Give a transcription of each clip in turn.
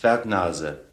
Zwergnase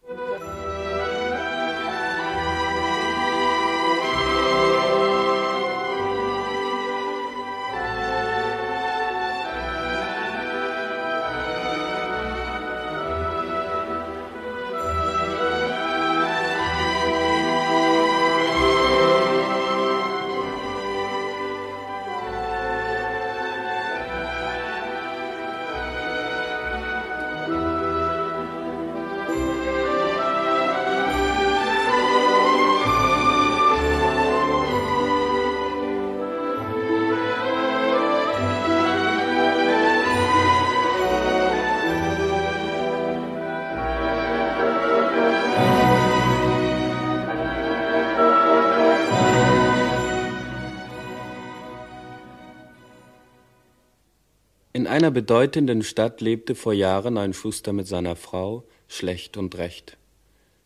einer bedeutenden Stadt lebte vor Jahren ein Schuster mit seiner Frau, schlecht und recht.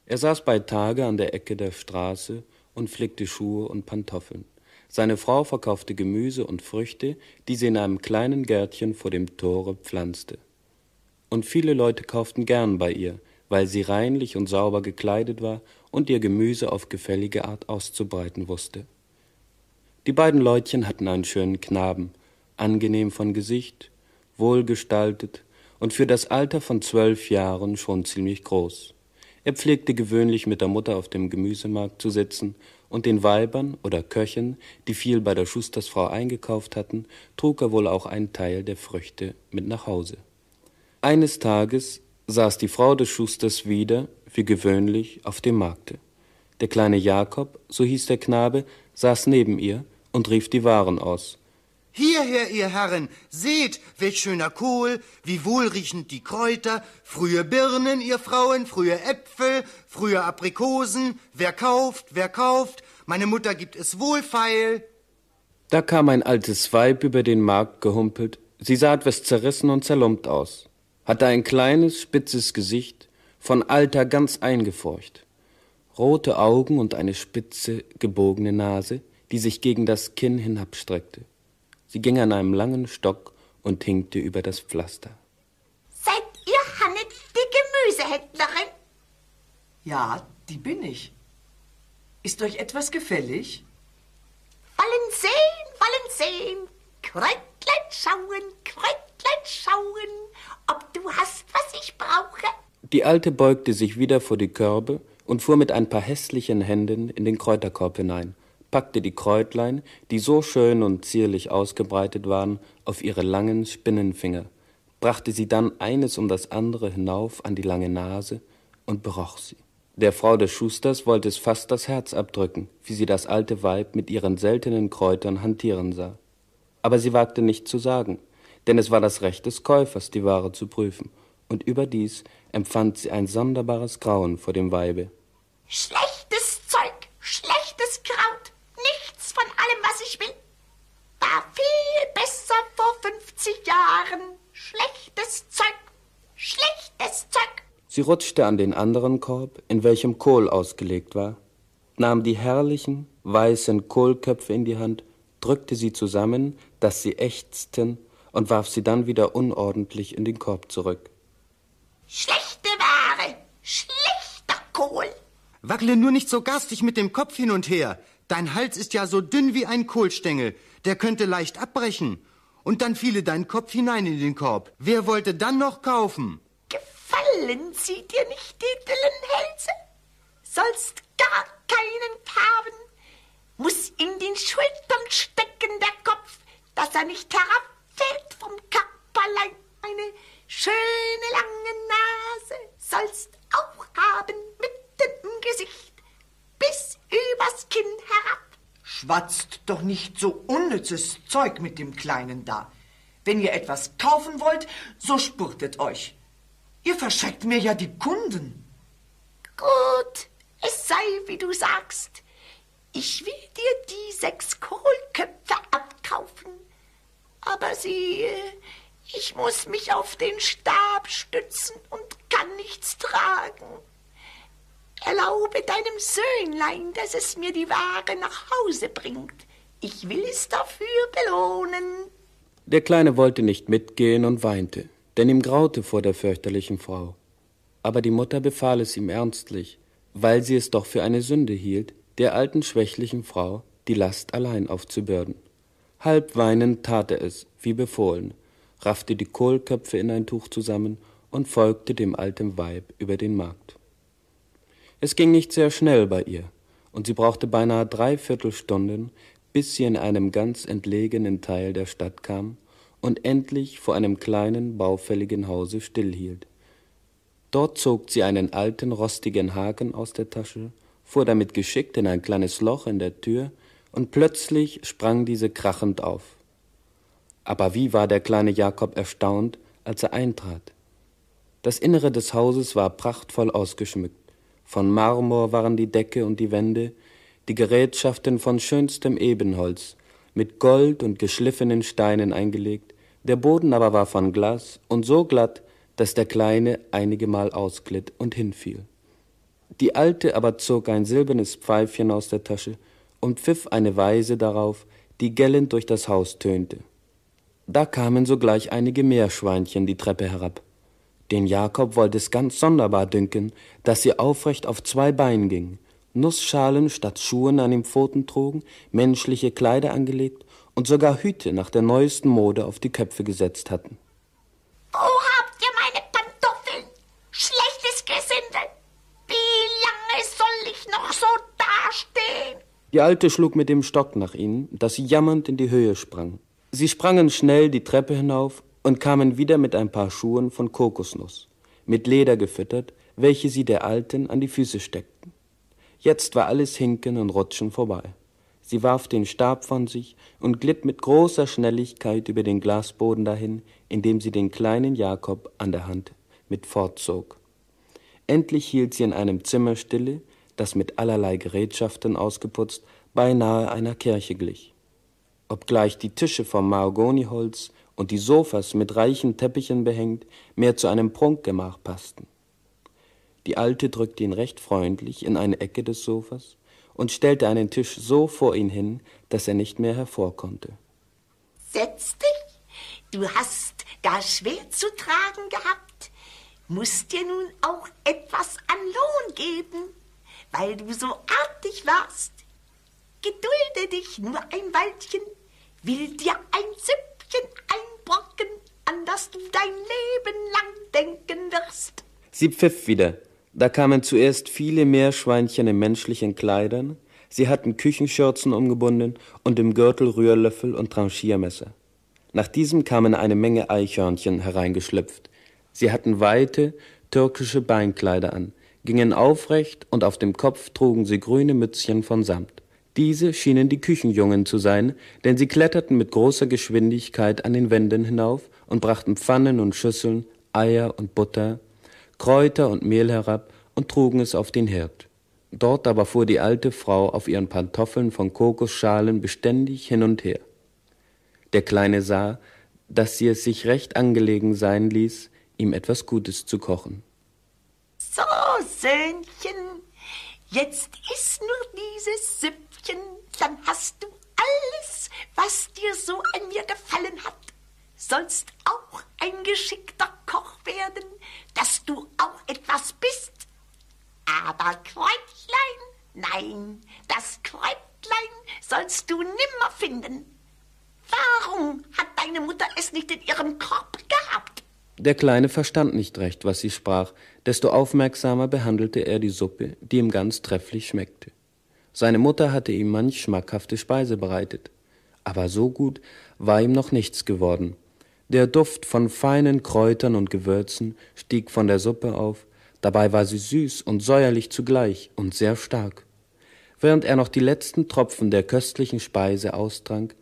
Er saß bei Tage an der Ecke der Straße und flickte Schuhe und Pantoffeln. Seine Frau verkaufte Gemüse und Früchte, die sie in einem kleinen Gärtchen vor dem Tore pflanzte. Und viele Leute kauften gern bei ihr, weil sie reinlich und sauber gekleidet war und ihr Gemüse auf gefällige Art auszubreiten wusste. Die beiden Leutchen hatten einen schönen Knaben, angenehm von Gesicht, wohlgestaltet und für das Alter von zwölf Jahren schon ziemlich groß. Er pflegte gewöhnlich mit der Mutter auf dem Gemüsemarkt zu sitzen, und den Weibern oder Köchen, die viel bei der Schustersfrau eingekauft hatten, trug er wohl auch einen Teil der Früchte mit nach Hause. Eines Tages saß die Frau des Schusters wieder, wie gewöhnlich, auf dem Markte. Der kleine Jakob, so hieß der Knabe, saß neben ihr und rief die Waren aus. Hierher, ihr Herren, seht, welch schöner Kohl, wie wohlriechend die Kräuter, frühe Birnen, ihr Frauen, frühe Äpfel, frühe Aprikosen, wer kauft, wer kauft, meine Mutter gibt es wohlfeil. Da kam ein altes Weib über den Markt gehumpelt, sie sah etwas zerrissen und zerlumpt aus, hatte ein kleines, spitzes Gesicht, von Alter ganz eingefurcht, rote Augen und eine spitze, gebogene Nase, die sich gegen das Kinn hinabstreckte. Sie ging an einem langen Stock und hinkte über das Pflaster. Seid ihr Hanne, die Gemüsehändlerin? Ja, die bin ich. Ist euch etwas gefällig? Wollen sehen, wollen sehen. Kräutlein schauen, Kräutlein schauen, ob du hast, was ich brauche. Die Alte beugte sich wieder vor die Körbe und fuhr mit ein paar hässlichen Händen in den Kräuterkorb hinein packte die Kräutlein, die so schön und zierlich ausgebreitet waren, auf ihre langen Spinnenfinger, brachte sie dann eines um das andere hinauf an die lange Nase und beroch sie. Der Frau des Schusters wollte es fast das Herz abdrücken, wie sie das alte Weib mit ihren seltenen Kräutern hantieren sah. Aber sie wagte nicht zu sagen, denn es war das Recht des Käufers, die Ware zu prüfen, und überdies empfand sie ein sonderbares Grauen vor dem Weibe. Schlechtes Zeug, schlechtes Kraut, von allem, was ich will. War viel besser vor 50 Jahren. Schlechtes Zeug, schlechtes Zeug. Sie rutschte an den anderen Korb, in welchem Kohl ausgelegt war, nahm die herrlichen, weißen Kohlköpfe in die Hand, drückte sie zusammen, dass sie ächzten, und warf sie dann wieder unordentlich in den Korb zurück. Schlechte Ware, schlechter Kohl. Wackle nur nicht so garstig mit dem Kopf hin und her. Dein Hals ist ja so dünn wie ein Kohlstängel. Der könnte leicht abbrechen. Und dann fiele dein Kopf hinein in den Korb. Wer wollte dann noch kaufen? Gefallen sie dir nicht die düllen Hälse? Sollst gar keinen haben. Muss in den Schultern stecken der Kopf, dass er nicht herabfällt vom Körperlein. Eine schöne lange Nase sollst auch haben, mitten im Gesicht bis übers Kinn herab. Schwatzt doch nicht so unnützes Zeug mit dem Kleinen da. Wenn ihr etwas kaufen wollt, so spurtet euch. Ihr verschreckt mir ja die Kunden. Gut, es sei, wie du sagst. Ich will dir die sechs Kohlköpfe abkaufen. Aber sieh, ich muss mich auf den Stab stützen und kann nichts tragen. Erlaube deinem Söhnlein, dass es mir die Ware nach Hause bringt. Ich will es dafür belohnen. Der Kleine wollte nicht mitgehen und weinte, denn ihm graute vor der fürchterlichen Frau. Aber die Mutter befahl es ihm ernstlich, weil sie es doch für eine Sünde hielt, der alten schwächlichen Frau die Last allein aufzubürden. Halb weinend tat er es, wie befohlen, raffte die Kohlköpfe in ein Tuch zusammen und folgte dem alten Weib über den Markt. Es ging nicht sehr schnell bei ihr, und sie brauchte beinahe dreiviertel Stunden, bis sie in einem ganz entlegenen Teil der Stadt kam und endlich vor einem kleinen, baufälligen Hause stillhielt. Dort zog sie einen alten, rostigen Haken aus der Tasche, fuhr damit geschickt in ein kleines Loch in der Tür, und plötzlich sprang diese krachend auf. Aber wie war der kleine Jakob erstaunt, als er eintrat. Das Innere des Hauses war prachtvoll ausgeschmückt. Von Marmor waren die Decke und die Wände, die Gerätschaften von schönstem Ebenholz, mit Gold und geschliffenen Steinen eingelegt, der Boden aber war von Glas und so glatt, dass der Kleine einigemal ausglitt und hinfiel. Die Alte aber zog ein silbernes Pfeifchen aus der Tasche und pfiff eine Weise darauf, die gellend durch das Haus tönte. Da kamen sogleich einige Meerschweinchen die Treppe herab. Den Jakob wollte es ganz sonderbar dünken, dass sie aufrecht auf zwei Beinen gingen, Nussschalen statt Schuhen an den Pfoten trugen, menschliche Kleider angelegt und sogar Hüte nach der neuesten Mode auf die Köpfe gesetzt hatten. Wo habt ihr meine Pantoffeln? Schlechtes Gesindel! Wie lange soll ich noch so dastehen? Die Alte schlug mit dem Stock nach ihnen, dass sie jammernd in die Höhe sprang. Sie sprangen schnell die Treppe hinauf und kamen wieder mit ein paar Schuhen von Kokosnuss, mit Leder gefüttert, welche sie der Alten an die Füße steckten. Jetzt war alles Hinken und Rutschen vorbei. Sie warf den Stab von sich und glitt mit großer Schnelligkeit über den Glasboden dahin, indem sie den kleinen Jakob an der Hand mit fortzog. Endlich hielt sie in einem Zimmer stille, das mit allerlei Gerätschaften ausgeputzt beinahe einer Kirche glich. Obgleich die Tische vom Mahagoniholz und die Sofas mit reichen Teppichen behängt mehr zu einem Prunkgemach passten. Die Alte drückte ihn recht freundlich in eine Ecke des Sofas und stellte einen Tisch so vor ihn hin, dass er nicht mehr hervor konnte. Setz dich. Du hast gar schwer zu tragen gehabt. Musst dir nun auch etwas an Lohn geben, weil du so artig warst. Gedulde dich nur ein Weilchen, will dir ein Süppchen einbrocken, an das du dein Leben lang denken wirst. Sie pfiff wieder, da kamen zuerst viele Meerschweinchen in menschlichen Kleidern, sie hatten Küchenschürzen umgebunden und im Gürtel Rührlöffel und Tranchiermesser. Nach diesem kamen eine Menge Eichhörnchen hereingeschlüpft. Sie hatten weite, türkische Beinkleider an, gingen aufrecht und auf dem Kopf trugen sie grüne Mützchen von Samt. Diese schienen die Küchenjungen zu sein, denn sie kletterten mit großer Geschwindigkeit an den Wänden hinauf und brachten Pfannen und Schüsseln, Eier und Butter, Kräuter und Mehl herab und trugen es auf den Herd. Dort aber fuhr die alte Frau auf ihren Pantoffeln von Kokosschalen beständig hin und her. Der Kleine sah, dass sie es sich recht angelegen sein ließ, ihm etwas Gutes zu kochen. So, Söhnchen, jetzt iss nur dieses Süppchen, dann hast du alles, was dir so an mir gefallen hat. Sollst auch ein geschickter Koch werden, dass du auch etwas bist. Aber Kräutlein, nein, das Kräutlein sollst du nimmer finden. Warum hat deine Mutter es nicht in ihrem Korb gehabt? Der Kleine verstand nicht recht, was sie sprach, desto aufmerksamer behandelte er die Suppe, die ihm ganz trefflich schmeckte. Seine Mutter hatte ihm manch schmackhafte Speise bereitet, aber so gut war ihm noch nichts geworden, der Duft von feinen Kräutern und Gewürzen stieg von der Suppe auf, dabei war sie süß und säuerlich zugleich und sehr stark. Während er noch die letzten Tropfen der köstlichen Speise austrank,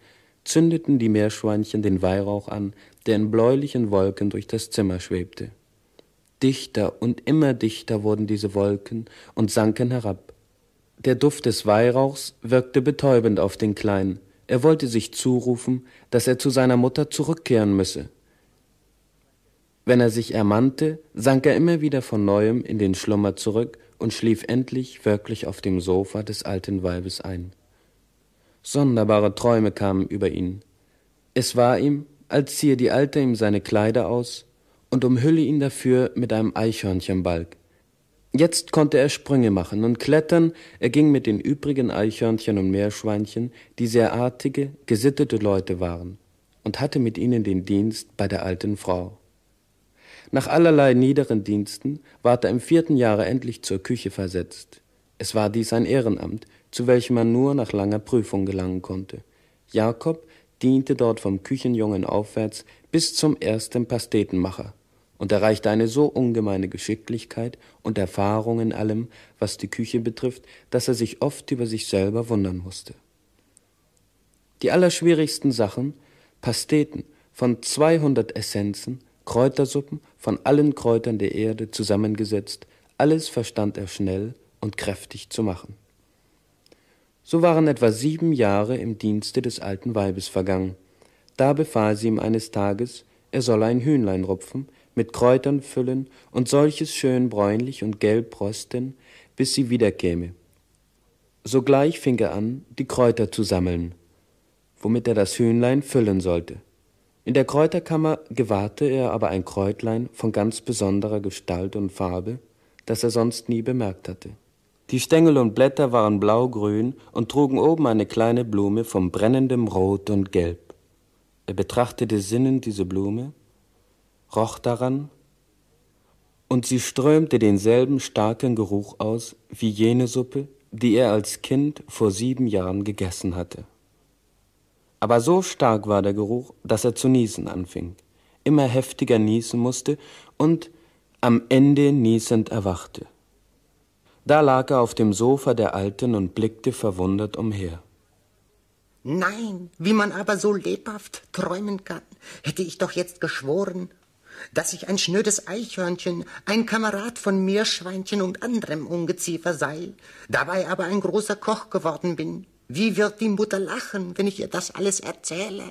zündeten die Meerschweinchen den Weihrauch an, der in bläulichen Wolken durch das Zimmer schwebte. Dichter und immer dichter wurden diese Wolken und sanken herab. Der Duft des Weihrauchs wirkte betäubend auf den Kleinen, er wollte sich zurufen, dass er zu seiner Mutter zurückkehren müsse. Wenn er sich ermannte, sank er immer wieder von neuem in den Schlummer zurück und schlief endlich wirklich auf dem Sofa des alten Weibes ein. Sonderbare Träume kamen über ihn. Es war ihm, als ziehe die Alte ihm seine Kleider aus und umhülle ihn dafür mit einem Eichhörnchenbalg. Jetzt konnte er Sprünge machen und klettern, er ging mit den übrigen Eichhörnchen und Meerschweinchen, die sehr artige, gesittete Leute waren, und hatte mit ihnen den Dienst bei der alten Frau. Nach allerlei niederen Diensten ward er im vierten Jahre endlich zur Küche versetzt. Es war dies ein Ehrenamt, zu welchem man nur nach langer Prüfung gelangen konnte. Jakob diente dort vom Küchenjungen aufwärts bis zum ersten Pastetenmacher und erreichte eine so ungemeine Geschicklichkeit und Erfahrung in allem, was die Küche betrifft, dass er sich oft über sich selber wundern musste. Die allerschwierigsten Sachen, Pasteten von zweihundert Essenzen, Kräutersuppen von allen Kräutern der Erde zusammengesetzt, alles verstand er schnell und kräftig zu machen. So waren etwa sieben Jahre im Dienste des alten Weibes vergangen. Da befahl sie ihm eines Tages, er solle ein Hühnlein rupfen, mit Kräutern füllen und solches schön bräunlich und gelb rösten, bis sie wiederkäme. Sogleich fing er an, die Kräuter zu sammeln, womit er das Hühnlein füllen sollte. In der Kräuterkammer gewahrte er aber ein Kräutlein von ganz besonderer Gestalt und Farbe, das er sonst nie bemerkt hatte. Die Stängel und Blätter waren blaugrün und trugen oben eine kleine Blume von brennendem Rot und Gelb. Er betrachtete sinnend diese Blume, roch daran, und sie strömte denselben starken Geruch aus wie jene Suppe, die er als Kind vor sieben Jahren gegessen hatte. Aber so stark war der Geruch, dass er zu niesen anfing, immer heftiger niesen musste und am Ende niesend erwachte. Da lag er auf dem Sofa der Alten und blickte verwundert umher. Nein, wie man aber so lebhaft träumen kann, hätte ich doch jetzt geschworen, dass ich ein schnödes Eichhörnchen, ein Kamerad von Meerschweinchen und anderem Ungeziefer sei, dabei aber ein großer Koch geworden bin. Wie wird die Mutter lachen, wenn ich ihr das alles erzähle?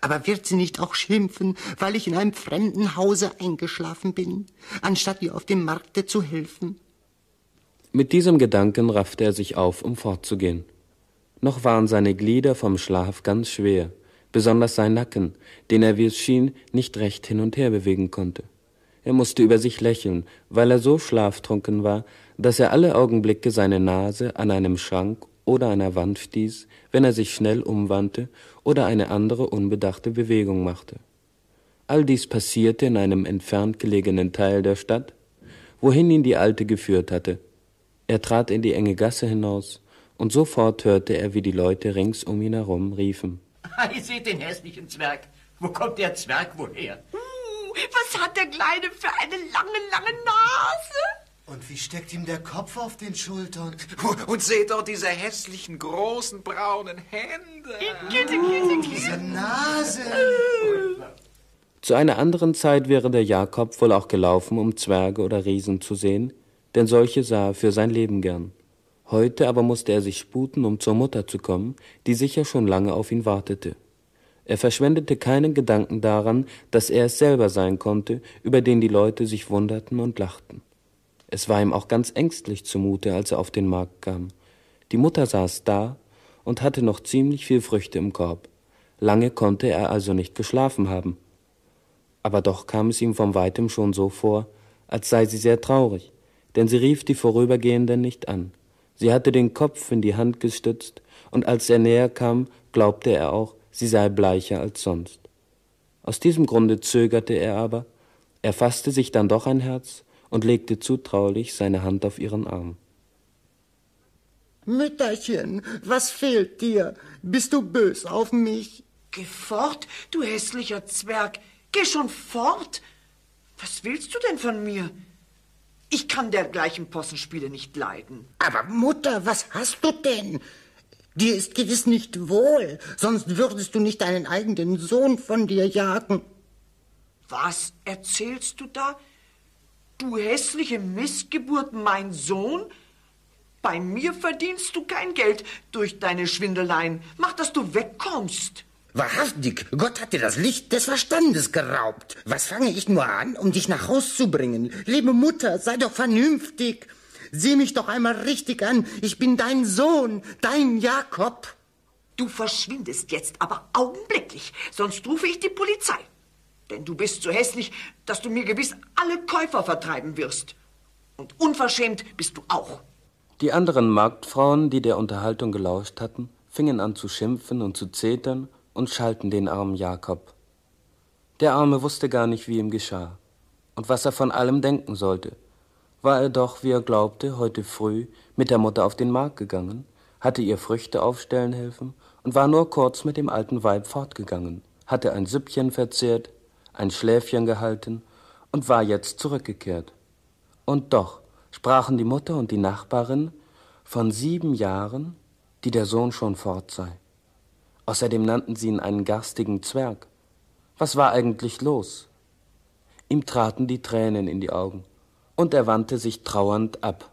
Aber wird sie nicht auch schimpfen, weil ich in einem fremden Hause eingeschlafen bin, anstatt ihr auf dem Markte zu helfen? Mit diesem Gedanken raffte er sich auf, um fortzugehen. Noch waren seine Glieder vom Schlaf ganz schwer, besonders sein Nacken, den er, wie es schien, nicht recht hin und her bewegen konnte. Er musste über sich lächeln, weil er so schlaftrunken war, dass er alle Augenblicke seine Nase an einem Schrank oder einer Wand stieß, wenn er sich schnell umwandte oder eine andere unbedachte Bewegung machte. All dies passierte in einem entfernt gelegenen Teil der Stadt, wohin ihn die Alte geführt hatte, er trat in die enge Gasse hinaus, und sofort hörte er, wie die Leute rings um ihn herum riefen. Ihr seht den hässlichen Zwerg. Wo kommt der Zwerg wohl her? Uh, was hat der Kleine für eine lange, lange Nase? Und wie steckt ihm der Kopf auf den Schultern? Und seht doch diese hässlichen, großen, braunen Hände. Gitte, Diese Nase. Zu einer anderen Zeit wäre der Jakob wohl auch gelaufen, um Zwerge oder Riesen zu sehen, denn solche sah er für sein Leben gern. Heute aber musste er sich sputen, um zur Mutter zu kommen, die sicher schon lange auf ihn wartete. Er verschwendete keinen Gedanken daran, dass er es selber sein konnte, über den die Leute sich wunderten und lachten. Es war ihm auch ganz ängstlich zumute, als er auf den Markt kam. Die Mutter saß da und hatte noch ziemlich viel Früchte im Korb. Lange konnte er also nicht geschlafen haben. Aber doch kam es ihm von weitem schon so vor, als sei sie sehr traurig denn sie rief die Vorübergehenden nicht an. Sie hatte den Kopf in die Hand gestützt, und als er näher kam, glaubte er auch, sie sei bleicher als sonst. Aus diesem Grunde zögerte er aber, er fasste sich dann doch ein Herz und legte zutraulich seine Hand auf ihren Arm. Mütterchen, was fehlt dir? Bist du bös auf mich? Geh fort, du hässlicher Zwerg. Geh schon fort. Was willst du denn von mir? Ich kann dergleichen Possenspiele nicht leiden. Aber Mutter, was hast du denn? Dir ist gewiss nicht wohl, sonst würdest du nicht deinen eigenen Sohn von dir jagen. Was erzählst du da? Du hässliche Missgeburt, mein Sohn? Bei mir verdienst du kein Geld durch deine Schwindeleien. Mach, dass du wegkommst. Wahrhaftig, Gott hat dir das Licht des Verstandes geraubt. Was fange ich nur an, um dich nach Haus zu bringen? Liebe Mutter, sei doch vernünftig. Sieh mich doch einmal richtig an. Ich bin dein Sohn, dein Jakob. Du verschwindest jetzt aber augenblicklich, sonst rufe ich die Polizei. Denn du bist so hässlich, dass du mir gewiss alle Käufer vertreiben wirst. Und unverschämt bist du auch. Die anderen Marktfrauen, die der Unterhaltung gelauscht hatten, fingen an zu schimpfen und zu zetern und schalten den armen Jakob. Der Arme wusste gar nicht, wie ihm geschah und was er von allem denken sollte. War er doch, wie er glaubte, heute früh mit der Mutter auf den Markt gegangen, hatte ihr Früchte aufstellen helfen und war nur kurz mit dem alten Weib fortgegangen, hatte ein Süppchen verzehrt, ein Schläfchen gehalten und war jetzt zurückgekehrt. Und doch sprachen die Mutter und die Nachbarin von sieben Jahren, die der Sohn schon fort sei. Außerdem nannten sie ihn einen garstigen Zwerg. Was war eigentlich los? Ihm traten die Tränen in die Augen, und er wandte sich trauernd ab.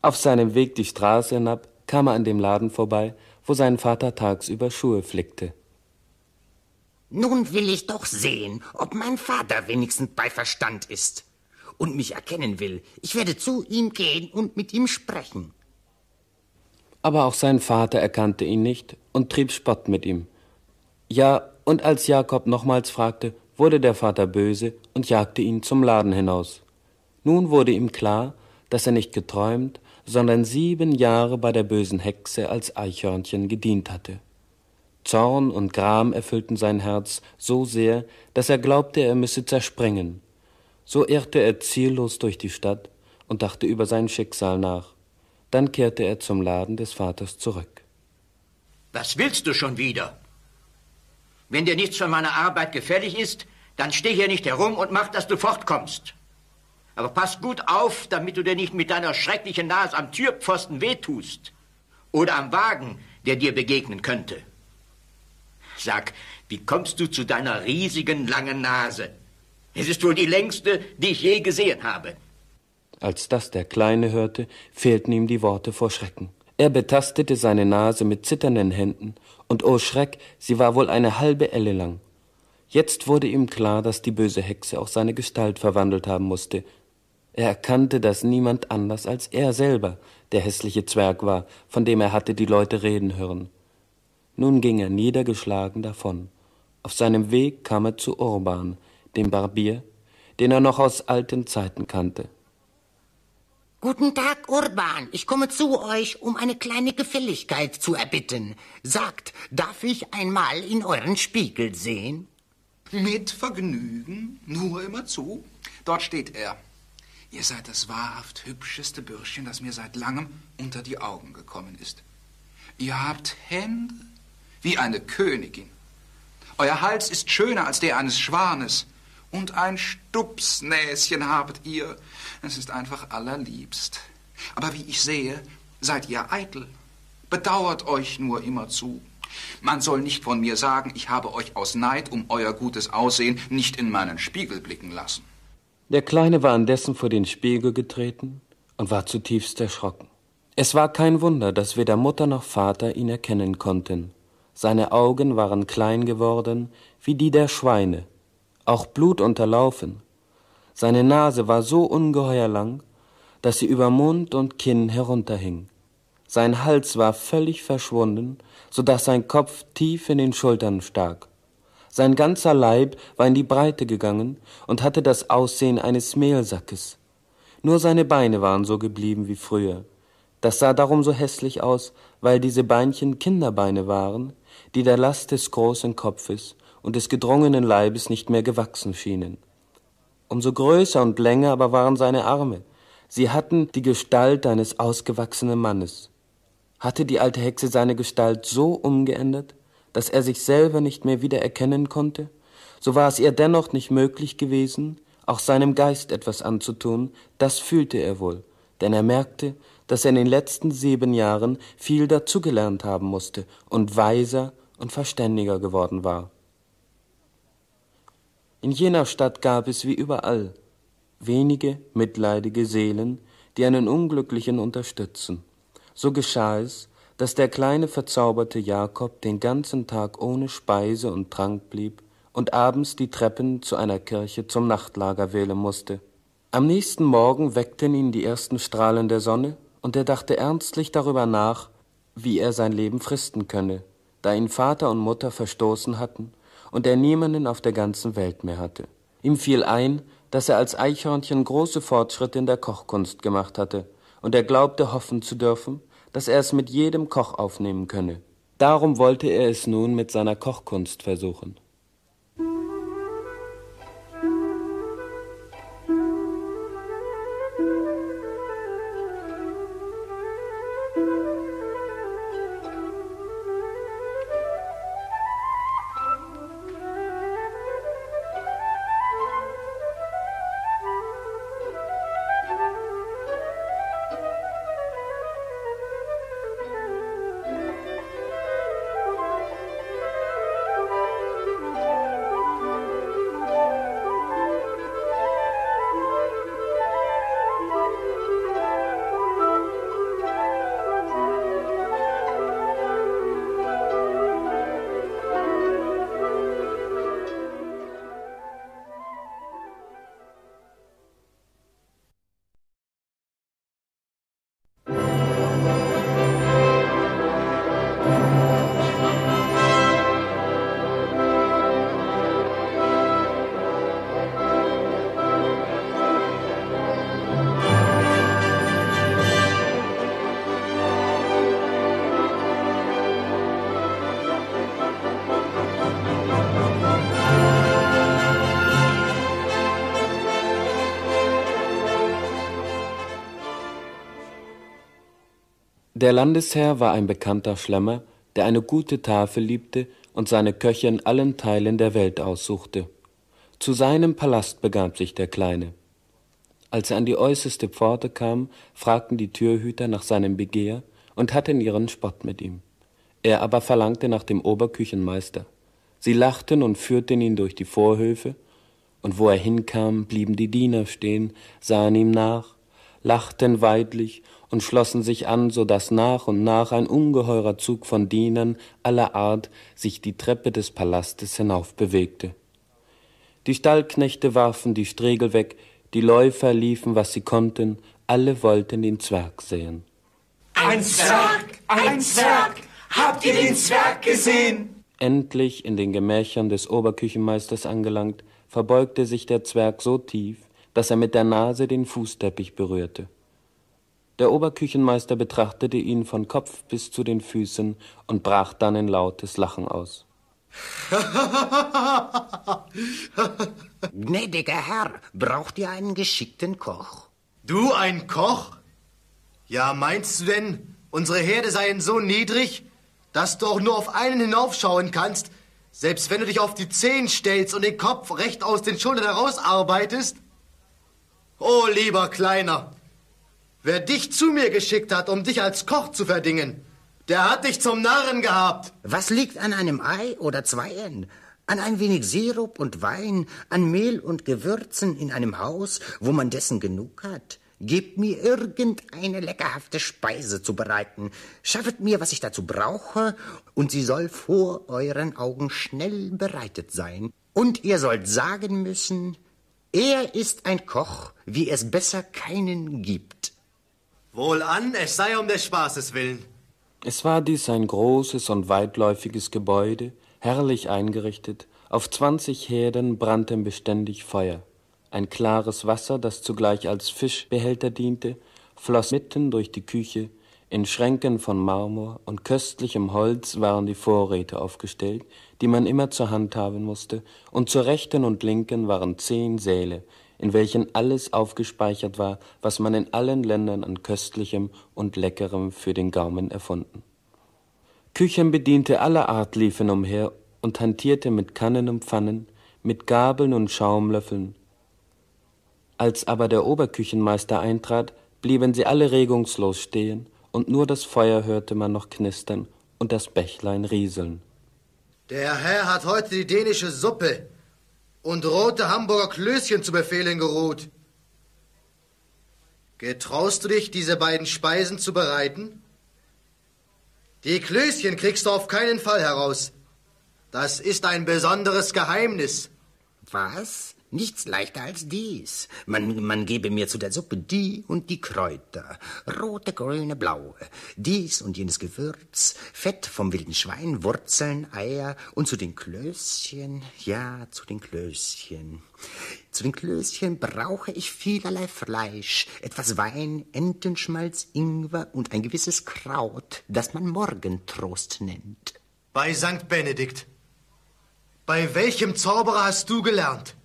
Auf seinem Weg die Straße hinab kam er an dem Laden vorbei, wo sein Vater tagsüber Schuhe flickte. Nun will ich doch sehen, ob mein Vater wenigstens bei Verstand ist und mich erkennen will. Ich werde zu ihm gehen und mit ihm sprechen. Aber auch sein Vater erkannte ihn nicht und trieb Spott mit ihm. Ja, und als Jakob nochmals fragte, wurde der Vater böse und jagte ihn zum Laden hinaus. Nun wurde ihm klar, dass er nicht geträumt, sondern sieben Jahre bei der bösen Hexe als Eichhörnchen gedient hatte. Zorn und Gram erfüllten sein Herz so sehr, dass er glaubte, er müsse zerspringen. So irrte er ziellos durch die Stadt und dachte über sein Schicksal nach. Dann kehrte er zum Laden des Vaters zurück. Was willst du schon wieder? Wenn dir nichts von meiner Arbeit gefällig ist, dann steh hier nicht herum und mach, dass du fortkommst. Aber pass gut auf, damit du dir nicht mit deiner schrecklichen Nase am Türpfosten wehtust. Oder am Wagen, der dir begegnen könnte. Sag, wie kommst du zu deiner riesigen langen Nase? Es ist wohl die längste, die ich je gesehen habe. Als das der Kleine hörte, fehlten ihm die Worte vor Schrecken. Er betastete seine Nase mit zitternden Händen, und oh Schreck, sie war wohl eine halbe Elle lang. Jetzt wurde ihm klar, dass die böse Hexe auch seine Gestalt verwandelt haben musste. Er erkannte, dass niemand anders als er selber der hässliche Zwerg war, von dem er hatte die Leute reden hören. Nun ging er niedergeschlagen davon. Auf seinem Weg kam er zu Urban, dem Barbier, den er noch aus alten Zeiten kannte. Guten Tag, Urban. Ich komme zu euch, um eine kleine Gefälligkeit zu erbitten. Sagt, darf ich einmal in euren Spiegel sehen? Mit Vergnügen, nur immer zu. Dort steht er. Ihr seid das wahrhaft hübscheste Bürschchen, das mir seit langem unter die Augen gekommen ist. Ihr habt Hände wie eine Königin. Euer Hals ist schöner als der eines Schwanes. Und ein Stupsnäschen habt ihr. Es ist einfach allerliebst. Aber wie ich sehe, seid ihr eitel. Bedauert euch nur immerzu. Man soll nicht von mir sagen, ich habe euch aus Neid um euer gutes Aussehen nicht in meinen Spiegel blicken lassen. Der Kleine war indessen vor den Spiegel getreten und war zutiefst erschrocken. Es war kein Wunder, dass weder Mutter noch Vater ihn erkennen konnten. Seine Augen waren klein geworden wie die der Schweine, auch blutunterlaufen. Seine Nase war so ungeheuer lang, dass sie über Mund und Kinn herunterhing. Sein Hals war völlig verschwunden, so dass sein Kopf tief in den Schultern stak. Sein ganzer Leib war in die Breite gegangen und hatte das Aussehen eines Mehlsackes. Nur seine Beine waren so geblieben wie früher. Das sah darum so hässlich aus, weil diese Beinchen Kinderbeine waren, die der Last des großen Kopfes und des gedrungenen Leibes nicht mehr gewachsen schienen. Umso größer und länger aber waren seine Arme. Sie hatten die Gestalt eines ausgewachsenen Mannes. Hatte die alte Hexe seine Gestalt so umgeändert, dass er sich selber nicht mehr wiedererkennen konnte, so war es ihr dennoch nicht möglich gewesen, auch seinem Geist etwas anzutun, das fühlte er wohl, denn er merkte, dass er in den letzten sieben Jahren viel dazugelernt haben musste und weiser und verständiger geworden war. In jener Stadt gab es wie überall wenige mitleidige Seelen, die einen Unglücklichen unterstützen. So geschah es, dass der kleine verzauberte Jakob den ganzen Tag ohne Speise und Trank blieb und abends die Treppen zu einer Kirche zum Nachtlager wählen musste. Am nächsten Morgen weckten ihn die ersten Strahlen der Sonne, und er dachte ernstlich darüber nach, wie er sein Leben fristen könne, da ihn Vater und Mutter verstoßen hatten und er niemanden auf der ganzen Welt mehr hatte. Ihm fiel ein, dass er als Eichhörnchen große Fortschritte in der Kochkunst gemacht hatte, und er glaubte hoffen zu dürfen, dass er es mit jedem Koch aufnehmen könne. Darum wollte er es nun mit seiner Kochkunst versuchen. Der Landesherr war ein bekannter Schlemmer, der eine gute Tafel liebte und seine Köche in allen Teilen der Welt aussuchte. Zu seinem Palast begab sich der Kleine. Als er an die äußerste Pforte kam, fragten die Türhüter nach seinem Begehr und hatten ihren Spott mit ihm. Er aber verlangte nach dem Oberküchenmeister. Sie lachten und führten ihn durch die Vorhöfe, und wo er hinkam, blieben die Diener stehen, sahen ihm nach, lachten weidlich und schlossen sich an, so dass nach und nach ein ungeheurer Zug von Dienern aller Art sich die Treppe des Palastes hinauf bewegte. Die Stallknechte warfen die Stregel weg, die Läufer liefen, was sie konnten, alle wollten den Zwerg sehen. Ein Zwerg, ein Zwerg, habt ihr den Zwerg gesehen? Endlich in den Gemächern des Oberküchenmeisters angelangt, verbeugte sich der Zwerg so tief, dass er mit der Nase den Fußteppich berührte. Der Oberküchenmeister betrachtete ihn von Kopf bis zu den Füßen und brach dann in lautes Lachen aus. Gnädiger Herr, braucht ihr einen geschickten Koch? Du ein Koch? Ja, meinst du denn, unsere Herde seien so niedrig, dass du auch nur auf einen hinaufschauen kannst, selbst wenn du dich auf die Zehen stellst und den Kopf recht aus den Schultern herausarbeitest? Oh, lieber Kleiner, Wer dich zu mir geschickt hat, um dich als Koch zu verdingen, der hat dich zum Narren gehabt. Was liegt an einem Ei oder zweien? An ein wenig Sirup und Wein, an Mehl und Gewürzen in einem Haus, wo man dessen genug hat? Gebt mir irgendeine leckerhafte Speise zu bereiten, schaffet mir, was ich dazu brauche, und sie soll vor euren Augen schnell bereitet sein. Und ihr sollt sagen müssen, er ist ein Koch, wie es besser keinen gibt. Wohlan, es sei um des Spaßes willen. Es war dies ein großes und weitläufiges Gebäude, herrlich eingerichtet. Auf zwanzig Herden brannte beständig Feuer. Ein klares Wasser, das zugleich als Fischbehälter diente, floss mitten durch die Küche. In Schränken von Marmor und köstlichem Holz waren die Vorräte aufgestellt, die man immer zur Hand haben musste, und zur rechten und linken waren zehn Säle, in welchen alles aufgespeichert war, was man in allen Ländern an Köstlichem und Leckerem für den Gaumen erfunden. Küchenbediente aller Art liefen umher und hantierte mit Kannen und Pfannen, mit Gabeln und Schaumlöffeln. Als aber der Oberküchenmeister eintrat, blieben sie alle regungslos stehen, und nur das Feuer hörte man noch knistern und das Bächlein rieseln. Der Herr hat heute die dänische Suppe, und rote Hamburger Klößchen zu befehlen geruht. Getraust du dich, diese beiden Speisen zu bereiten? Die Klößchen kriegst du auf keinen Fall heraus. Das ist ein besonderes Geheimnis. Was? Nichts leichter als dies. Man, man gebe mir zu der Suppe die und die Kräuter, rote, grüne, blaue, dies und jenes Gewürz, Fett vom wilden Schwein, Wurzeln, Eier und zu den Klößchen, ja, zu den Klößchen. Zu den Klößchen brauche ich vielerlei Fleisch, etwas Wein, Entenschmalz, Ingwer und ein gewisses Kraut, das man Morgentrost nennt. Bei St. Benedikt. Bei welchem Zauberer hast du gelernt?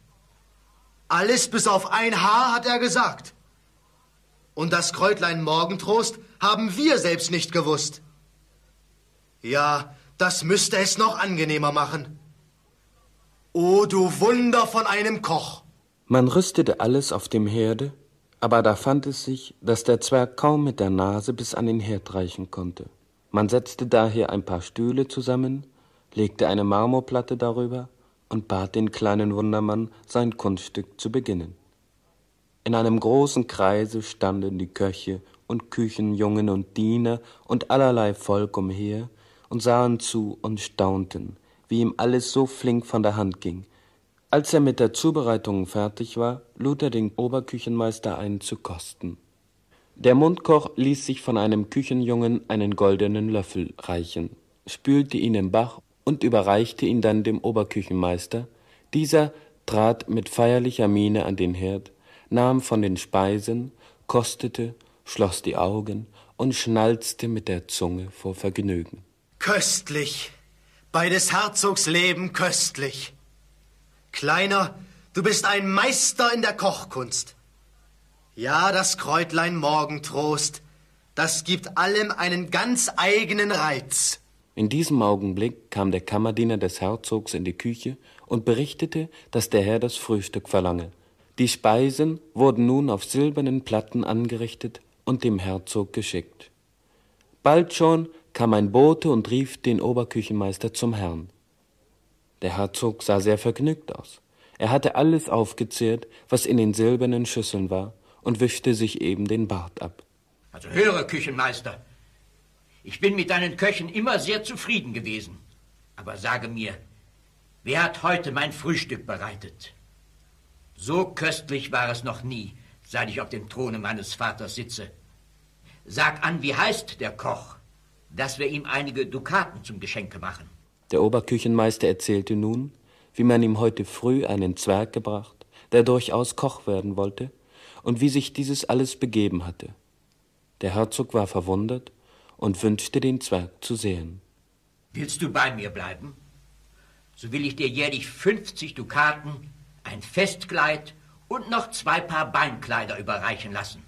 Alles bis auf ein Haar hat er gesagt. Und das Kräutlein Morgentrost haben wir selbst nicht gewusst. Ja, das müsste es noch angenehmer machen. O du Wunder von einem Koch! Man rüstete alles auf dem Herde, aber da fand es sich, dass der Zwerg kaum mit der Nase bis an den Herd reichen konnte. Man setzte daher ein paar Stühle zusammen, legte eine Marmorplatte darüber und bat den kleinen Wundermann, sein Kunststück zu beginnen. In einem großen Kreise standen die Köche und Küchenjungen und Diener und allerlei Volk umher und sahen zu und staunten, wie ihm alles so flink von der Hand ging. Als er mit der Zubereitung fertig war, lud er den Oberküchenmeister ein zu kosten. Der Mundkoch ließ sich von einem Küchenjungen einen goldenen Löffel reichen, spülte ihn im Bach und überreichte ihn dann dem Oberküchenmeister. Dieser trat mit feierlicher Miene an den Herd, nahm von den Speisen, kostete, schloss die Augen und schnalzte mit der Zunge vor Vergnügen. Köstlich! Bei des Herzogs Leben köstlich! Kleiner, du bist ein Meister in der Kochkunst. Ja, das Kräutlein Morgentrost, das gibt allem einen ganz eigenen Reiz. In diesem Augenblick kam der Kammerdiener des Herzogs in die Küche und berichtete, dass der Herr das Frühstück verlange. Die Speisen wurden nun auf silbernen Platten angerichtet und dem Herzog geschickt. Bald schon kam ein Bote und rief den Oberküchenmeister zum Herrn. Der Herzog sah sehr vergnügt aus. Er hatte alles aufgezehrt, was in den silbernen Schüsseln war, und wischte sich eben den Bart ab. Also höre, Küchenmeister, ich bin mit deinen Köchen immer sehr zufrieden gewesen. Aber sage mir, wer hat heute mein Frühstück bereitet? So köstlich war es noch nie, seit ich auf dem Throne meines Vaters sitze. Sag an, wie heißt der Koch, dass wir ihm einige Dukaten zum Geschenke machen. Der Oberküchenmeister erzählte nun, wie man ihm heute früh einen Zwerg gebracht, der durchaus Koch werden wollte, und wie sich dieses alles begeben hatte. Der Herzog war verwundert und wünschte den Zwerg zu sehen. Willst du bei mir bleiben? So will ich dir jährlich 50 Dukaten, ein Festkleid und noch zwei Paar Beinkleider überreichen lassen.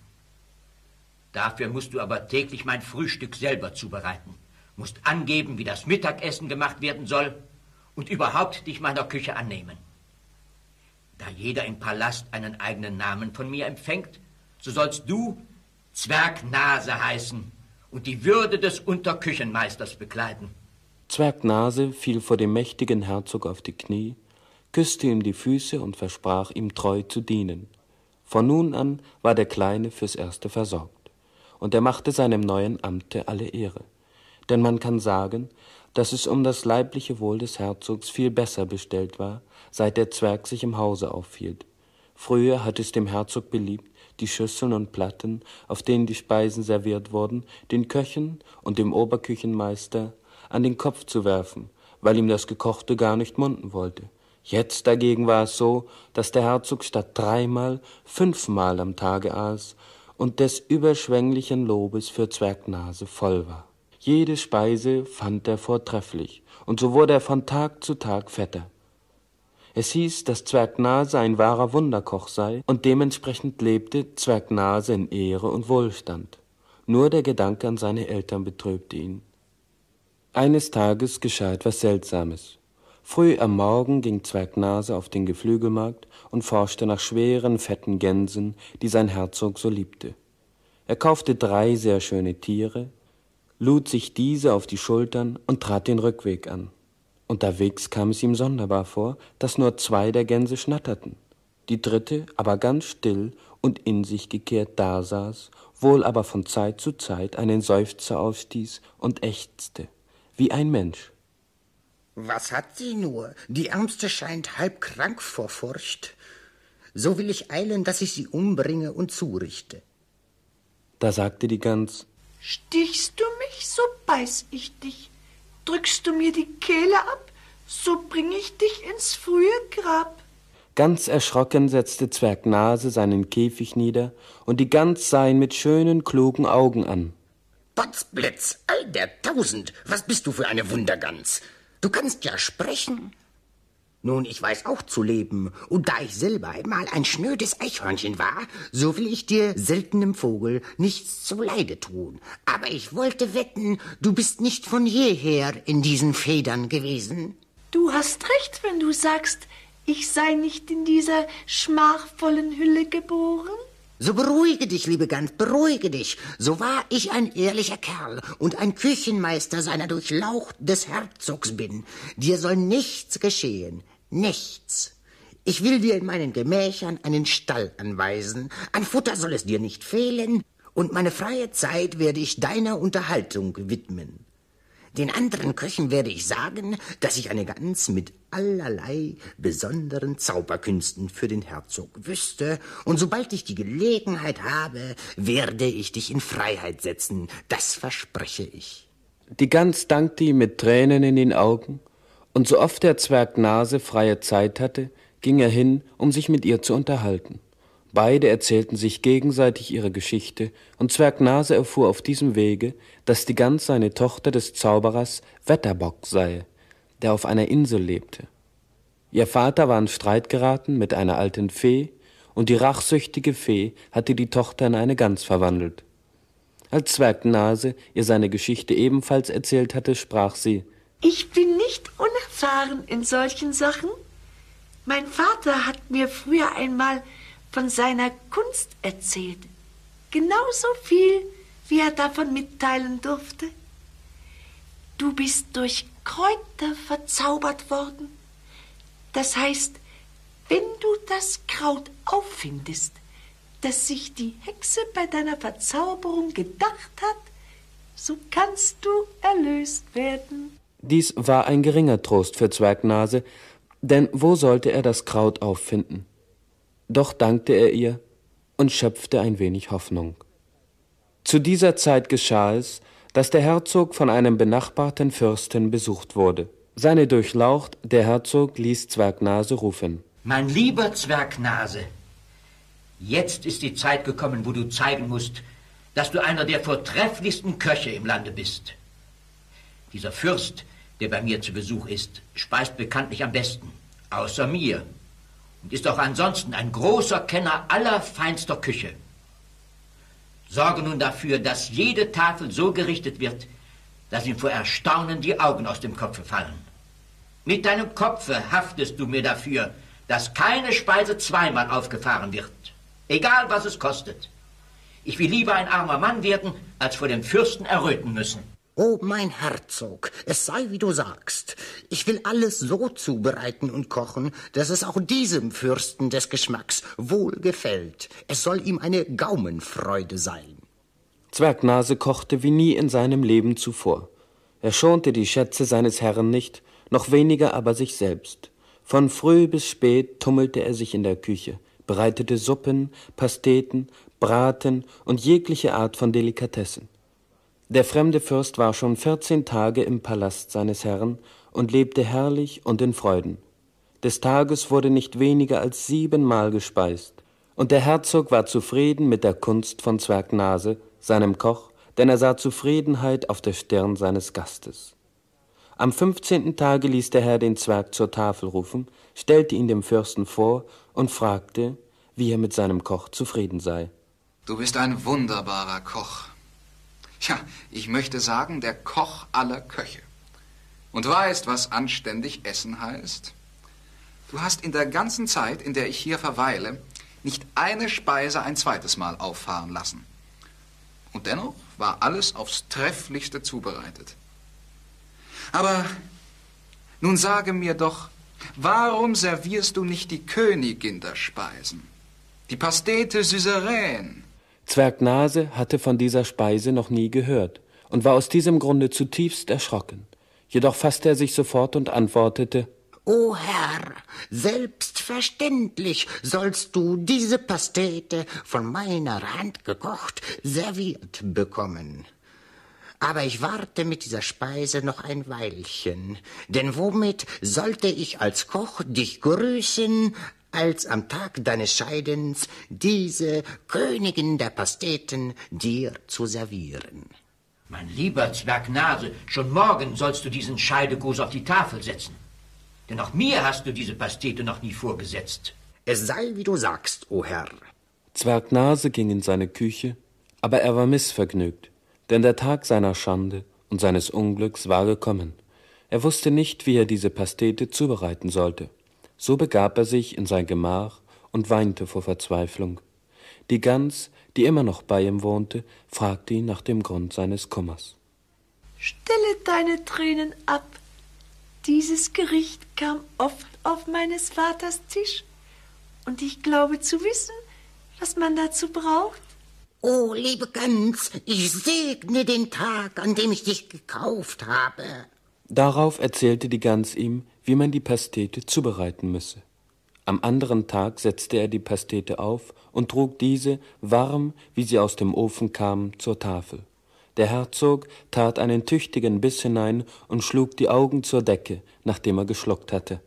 Dafür musst du aber täglich mein Frühstück selber zubereiten, musst angeben, wie das Mittagessen gemacht werden soll und überhaupt dich meiner Küche annehmen. Da jeder im Palast einen eigenen Namen von mir empfängt, so sollst du Zwergnase heißen und die Würde des Unterküchenmeisters bekleiden. Zwergnase fiel vor dem mächtigen Herzog auf die Knie, küsste ihm die Füße und versprach ihm treu zu dienen. Von nun an war der Kleine fürs Erste versorgt, und er machte seinem neuen Amte alle Ehre. Denn man kann sagen, dass es um das leibliche Wohl des Herzogs viel besser bestellt war, seit der Zwerg sich im Hause aufhielt. Früher hat es dem Herzog beliebt, die Schüsseln und Platten, auf denen die Speisen serviert wurden, den Köchen und dem Oberküchenmeister an den Kopf zu werfen, weil ihm das Gekochte gar nicht munden wollte. Jetzt dagegen war es so, dass der Herzog statt dreimal fünfmal am Tage aß und des überschwänglichen Lobes für Zwergnase voll war. Jede Speise fand er vortrefflich, und so wurde er von Tag zu Tag fetter. Es hieß, dass Zwergnase ein wahrer Wunderkoch sei, und dementsprechend lebte Zwergnase in Ehre und Wohlstand. Nur der Gedanke an seine Eltern betrübte ihn. Eines Tages geschah etwas Seltsames. Früh am Morgen ging Zwergnase auf den Geflügelmarkt und forschte nach schweren, fetten Gänsen, die sein Herzog so liebte. Er kaufte drei sehr schöne Tiere, lud sich diese auf die Schultern und trat den Rückweg an. Unterwegs kam es ihm sonderbar vor, dass nur zwei der Gänse schnatterten, die dritte aber ganz still und in sich gekehrt dasaß, wohl aber von Zeit zu Zeit einen Seufzer ausstieß und ächzte, wie ein Mensch. Was hat sie nur? Die Ärmste scheint halb krank vor Furcht. so will ich eilen, dass ich sie umbringe und zurichte. Da sagte die Gans, Stichst du mich, so beiß ich dich. Drückst du mir die Kehle ab, so bring ich dich ins frühe Grab. Ganz erschrocken setzte Zwerg Nase seinen Käfig nieder, und die Gans sah ihn mit schönen, klugen Augen an. Potzblitz, all der Tausend, was bist du für eine Wundergans? Du kannst ja sprechen. Nun, ich weiß auch zu leben, und da ich selber einmal ein schnödes Eichhörnchen war, so will ich dir, seltenem Vogel, nichts zuleide tun. Aber ich wollte wetten, du bist nicht von jeher in diesen Federn gewesen. Du hast recht, wenn du sagst, ich sei nicht in dieser schmachvollen Hülle geboren. So beruhige dich, liebe Gans, beruhige dich. So war ich ein ehrlicher Kerl und ein Küchenmeister seiner Durchlaucht des Herzogs bin. Dir soll nichts geschehen. Nichts. Ich will dir in meinen Gemächern einen Stall anweisen. An Futter soll es dir nicht fehlen, und meine freie Zeit werde ich deiner Unterhaltung widmen. Den anderen Köchen werde ich sagen, dass ich eine Gans mit allerlei besonderen Zauberkünsten für den Herzog wüsste, und sobald ich die Gelegenheit habe, werde ich dich in Freiheit setzen, das verspreche ich. Die Gans dankte ihm mit Tränen in den Augen, und so oft der Zwerg Nase freie Zeit hatte, ging er hin, um sich mit ihr zu unterhalten. Beide erzählten sich gegenseitig ihre Geschichte, und Zwerg Nase erfuhr auf diesem Wege, dass die Gans eine Tochter des Zauberers Wetterbock sei, der auf einer Insel lebte. Ihr Vater war in Streit geraten mit einer alten Fee, und die rachsüchtige Fee hatte die Tochter in eine Gans verwandelt. Als Zwergnase ihr seine Geschichte ebenfalls erzählt hatte, sprach sie Ich bin nicht unerfahren in solchen Sachen. Mein Vater hat mir früher einmal von seiner Kunst erzählt. Genauso viel, wie er davon mitteilen durfte. Du bist durch Kräuter verzaubert worden. Das heißt, wenn du das Kraut auffindest, das sich die Hexe bei deiner Verzauberung gedacht hat, so kannst du erlöst werden. Dies war ein geringer Trost für Zwergnase, denn wo sollte er das Kraut auffinden? Doch dankte er ihr und schöpfte ein wenig Hoffnung. Zu dieser Zeit geschah es, dass der Herzog von einem benachbarten Fürsten besucht wurde. Seine Durchlaucht, der Herzog, ließ Zwergnase rufen. Mein lieber Zwergnase, jetzt ist die Zeit gekommen, wo du zeigen musst, dass du einer der vortrefflichsten Köche im Lande bist. Dieser Fürst, der bei mir zu Besuch ist, speist bekanntlich am besten, außer mir, und ist auch ansonsten ein großer Kenner aller feinster Küche. Sorge nun dafür, dass jede Tafel so gerichtet wird, dass ihm vor Erstaunen die Augen aus dem Kopfe fallen. Mit deinem Kopfe haftest du mir dafür, dass keine Speise zweimal aufgefahren wird, egal was es kostet. Ich will lieber ein armer Mann werden, als vor dem Fürsten erröten müssen. O mein Herzog, es sei wie du sagst. Ich will alles so zubereiten und kochen, dass es auch diesem Fürsten des Geschmacks wohl gefällt. Es soll ihm eine Gaumenfreude sein. Zwergnase kochte wie nie in seinem Leben zuvor. Er schonte die Schätze seines Herrn nicht, noch weniger aber sich selbst. Von früh bis spät tummelte er sich in der Küche, bereitete Suppen, Pasteten, Braten und jegliche Art von Delikatessen. Der fremde Fürst war schon vierzehn Tage im Palast seines Herrn und lebte herrlich und in Freuden. Des Tages wurde nicht weniger als siebenmal gespeist, und der Herzog war zufrieden mit der Kunst von Zwergnase, seinem Koch, denn er sah Zufriedenheit auf der Stirn seines Gastes. Am fünfzehnten Tage ließ der Herr den Zwerg zur Tafel rufen, stellte ihn dem Fürsten vor und fragte, wie er mit seinem Koch zufrieden sei. Du bist ein wunderbarer Koch, Tja, ich möchte sagen, der Koch aller Köche. Und weißt, was anständig Essen heißt? Du hast in der ganzen Zeit, in der ich hier verweile, nicht eine Speise ein zweites Mal auffahren lassen. Und dennoch war alles aufs Trefflichste zubereitet. Aber nun sage mir doch, warum servierst du nicht die Königin der Speisen? Die Pastete Suzeraine? Zwergnase hatte von dieser Speise noch nie gehört und war aus diesem Grunde zutiefst erschrocken. Jedoch fasste er sich sofort und antwortete O Herr, selbstverständlich sollst du diese Pastete von meiner Hand gekocht serviert bekommen. Aber ich warte mit dieser Speise noch ein Weilchen, denn womit sollte ich als Koch dich grüßen, als am Tag deines Scheidens diese Königin der Pasteten dir zu servieren? Mein lieber Zwergnase, schon morgen sollst du diesen Scheidegruß auf die Tafel setzen. Denn auch mir hast du diese Pastete noch nie vorgesetzt. Es sei, wie du sagst, o Herr. Zwergnase ging in seine Küche, aber er war missvergnügt, denn der Tag seiner Schande und seines Unglücks war gekommen. Er wusste nicht, wie er diese Pastete zubereiten sollte. So begab er sich in sein Gemach und weinte vor Verzweiflung. Die Gans, die immer noch bei ihm wohnte, fragte ihn nach dem Grund seines Kummers. Stelle deine Tränen ab, dieses Gericht kam oft auf meines Vaters Tisch, und ich glaube zu wissen, was man dazu braucht. Oh, liebe Gans, ich segne den Tag, an dem ich dich gekauft habe. Darauf erzählte die Gans ihm, wie man die Pastete zubereiten müsse. Am anderen Tag setzte er die Pastete auf und trug diese, warm, wie sie aus dem Ofen kam, zur Tafel. Der Herzog tat einen tüchtigen Biss hinein und schlug die Augen zur Decke, nachdem er geschluckt hatte.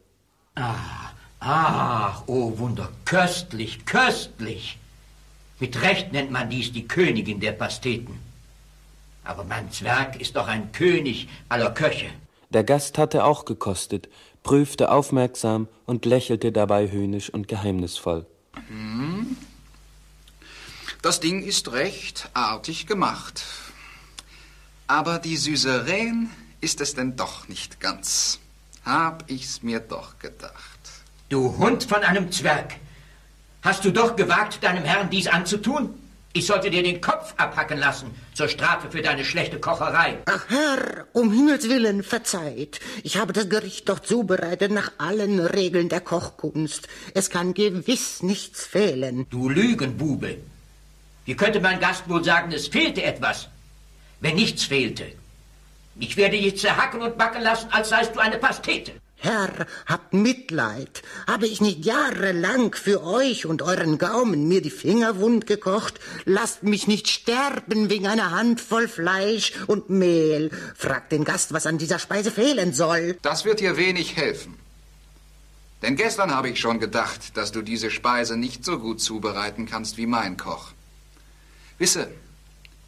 Ah, ach, oh Wunder, köstlich, köstlich. Mit Recht nennt man dies die Königin der Pasteten. Aber mein Zwerg ist doch ein König aller Köche. Der Gast hatte auch gekostet, prüfte aufmerksam und lächelte dabei höhnisch und geheimnisvoll. Hm. Das Ding ist recht artig gemacht. Aber die Süßereien ist es denn doch nicht ganz. Hab ich's mir doch gedacht. Du Hund von einem Zwerg! Hast du doch gewagt, deinem Herrn dies anzutun? Ich sollte dir den Kopf abhacken lassen, zur Strafe für deine schlechte Kocherei. Ach Herr, um Himmels willen, verzeiht. Ich habe das Gericht doch zubereitet nach allen Regeln der Kochkunst. Es kann gewiss nichts fehlen. Du Lügenbube! Wie könnte mein Gast wohl sagen, es fehlte etwas? wenn nichts fehlte. Ich werde dich zerhacken und backen lassen, als seist du eine Pastete. Herr, habt Mitleid. Habe ich nicht jahrelang für euch und euren Gaumen mir die Finger wund gekocht? Lasst mich nicht sterben wegen einer Handvoll Fleisch und Mehl. Fragt den Gast, was an dieser Speise fehlen soll. Das wird dir wenig helfen. Denn gestern habe ich schon gedacht, dass du diese Speise nicht so gut zubereiten kannst wie mein Koch. Wisse,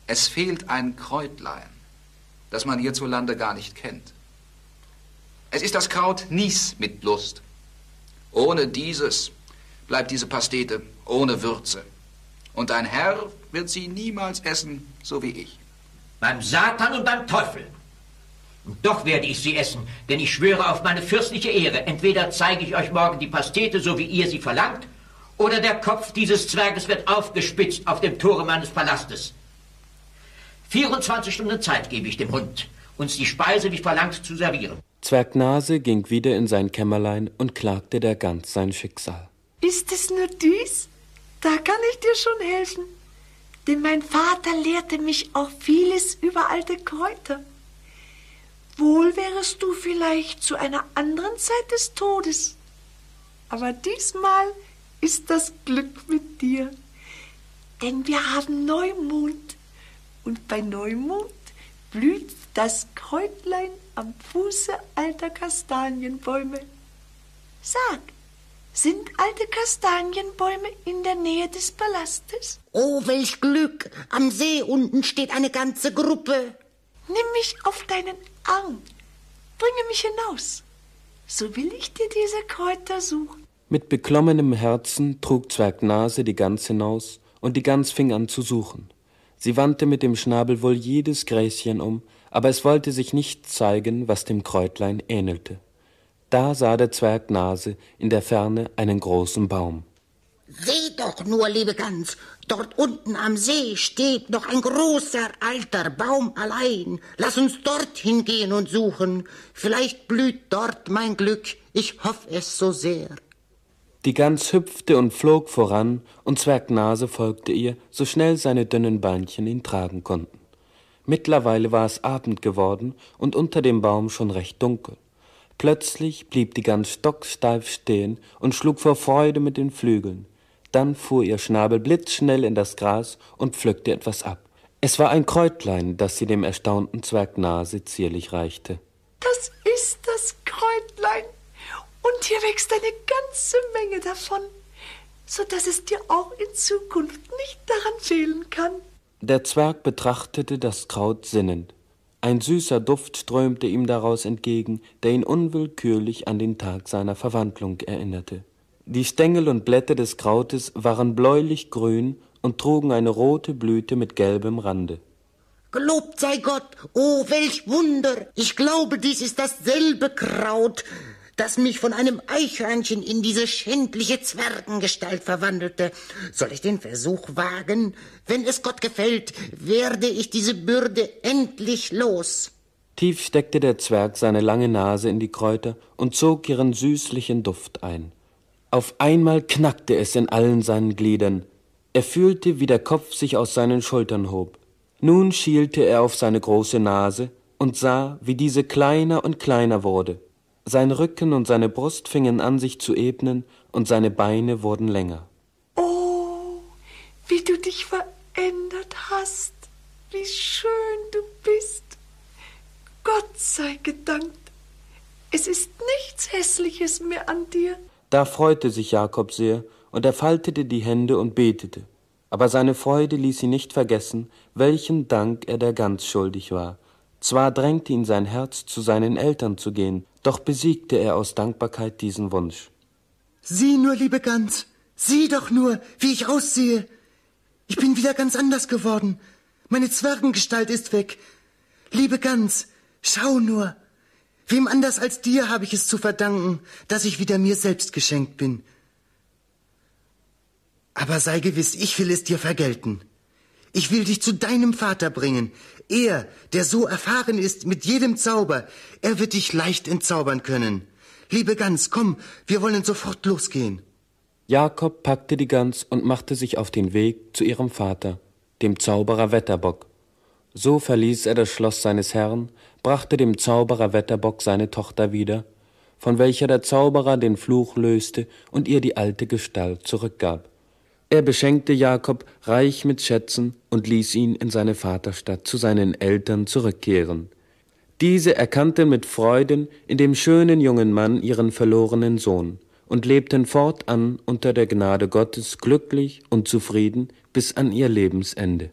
es fehlt ein Kräutlein, das man hierzulande gar nicht kennt. Es ist das Kraut Nies mit Lust. Ohne dieses bleibt diese Pastete ohne Würze. Und ein Herr wird sie niemals essen, so wie ich. Beim Satan und beim Teufel. Und doch werde ich sie essen, denn ich schwöre auf meine fürstliche Ehre. Entweder zeige ich euch morgen die Pastete, so wie ihr sie verlangt, oder der Kopf dieses Zwerges wird aufgespitzt auf dem Tore meines Palastes. 24 Stunden Zeit gebe ich dem Hund, uns die Speise wie verlangt zu servieren. Zwergnase ging wieder in sein Kämmerlein und klagte der Gans sein Schicksal. Ist es nur dies? Da kann ich dir schon helfen. Denn mein Vater lehrte mich auch vieles über alte Kräuter. Wohl wärest du vielleicht zu einer anderen Zeit des Todes. Aber diesmal ist das Glück mit dir. Denn wir haben Neumond und bei Neumond blüht das Kräutlein am Fuße alter Kastanienbäume. Sag, sind alte Kastanienbäume in der Nähe des Palastes? Oh, welch Glück! Am See unten steht eine ganze Gruppe. Nimm mich auf deinen Arm, bringe mich hinaus, so will ich dir diese Kräuter suchen. Mit beklommenem Herzen trug Zwergnase die Gans hinaus, und die Gans fing an zu suchen. Sie wandte mit dem Schnabel wohl jedes Gräschen um, aber es wollte sich nicht zeigen, was dem Kräutlein ähnelte. Da sah der Zwerg Nase in der Ferne einen großen Baum. Seh doch nur, liebe Gans, dort unten am See steht noch ein großer alter Baum allein. Lass uns dorthin gehen und suchen. Vielleicht blüht dort mein Glück. Ich hoffe es so sehr. Die Gans hüpfte und flog voran, und Zwergnase folgte ihr, so schnell seine dünnen Beinchen ihn tragen konnten. Mittlerweile war es Abend geworden und unter dem Baum schon recht dunkel. Plötzlich blieb die Gans stocksteif stehen und schlug vor Freude mit den Flügeln. Dann fuhr ihr Schnabel blitzschnell in das Gras und pflückte etwas ab. Es war ein Kräutlein, das sie dem erstaunten Zwerg Nase zierlich reichte. Das ist das Kräutlein. Und hier wächst eine ganze Menge davon, so dass es dir auch in Zukunft nicht daran fehlen kann. Der Zwerg betrachtete das Kraut sinnend. Ein süßer Duft strömte ihm daraus entgegen, der ihn unwillkürlich an den Tag seiner Verwandlung erinnerte. Die Stängel und Blätter des Krautes waren bläulich grün und trugen eine rote Blüte mit gelbem Rande. Gelobt sei Gott, oh welch Wunder! Ich glaube, dies ist dasselbe Kraut, das mich von einem Eichhörnchen in diese schändliche Zwergengestalt verwandelte. Soll ich den Versuch wagen? Wenn es Gott gefällt, werde ich diese Bürde endlich los. Tief steckte der Zwerg seine lange Nase in die Kräuter und zog ihren süßlichen Duft ein. Auf einmal knackte es in allen seinen Gliedern. Er fühlte, wie der Kopf sich aus seinen Schultern hob. Nun schielte er auf seine große Nase und sah, wie diese kleiner und kleiner wurde. Sein Rücken und seine Brust fingen an, sich zu ebnen, und seine Beine wurden länger. Oh, wie du dich verändert hast. Wie schön du bist. Gott sei gedankt. Es ist nichts Hässliches mehr an dir. Da freute sich Jakob sehr, und er faltete die Hände und betete. Aber seine Freude ließ ihn nicht vergessen, welchen Dank er der Gans schuldig war. Zwar drängte ihn sein Herz, zu seinen Eltern zu gehen, doch besiegte er aus Dankbarkeit diesen Wunsch. Sieh nur, liebe Gans, sieh doch nur, wie ich aussehe. Ich bin wieder ganz anders geworden. Meine Zwergengestalt ist weg. Liebe Gans, schau nur. Wem anders als dir habe ich es zu verdanken, dass ich wieder mir selbst geschenkt bin. Aber sei gewiss, ich will es dir vergelten. Ich will dich zu deinem Vater bringen. Er, der so erfahren ist mit jedem Zauber, er wird dich leicht entzaubern können. Liebe Gans, komm, wir wollen sofort losgehen. Jakob packte die Gans und machte sich auf den Weg zu ihrem Vater, dem Zauberer Wetterbock. So verließ er das Schloss seines Herrn, brachte dem Zauberer Wetterbock seine Tochter wieder, von welcher der Zauberer den Fluch löste und ihr die alte Gestalt zurückgab. Er beschenkte Jakob reich mit Schätzen und ließ ihn in seine Vaterstadt zu seinen Eltern zurückkehren. Diese erkannten mit Freuden in dem schönen jungen Mann ihren verlorenen Sohn und lebten fortan unter der Gnade Gottes glücklich und zufrieden bis an ihr Lebensende.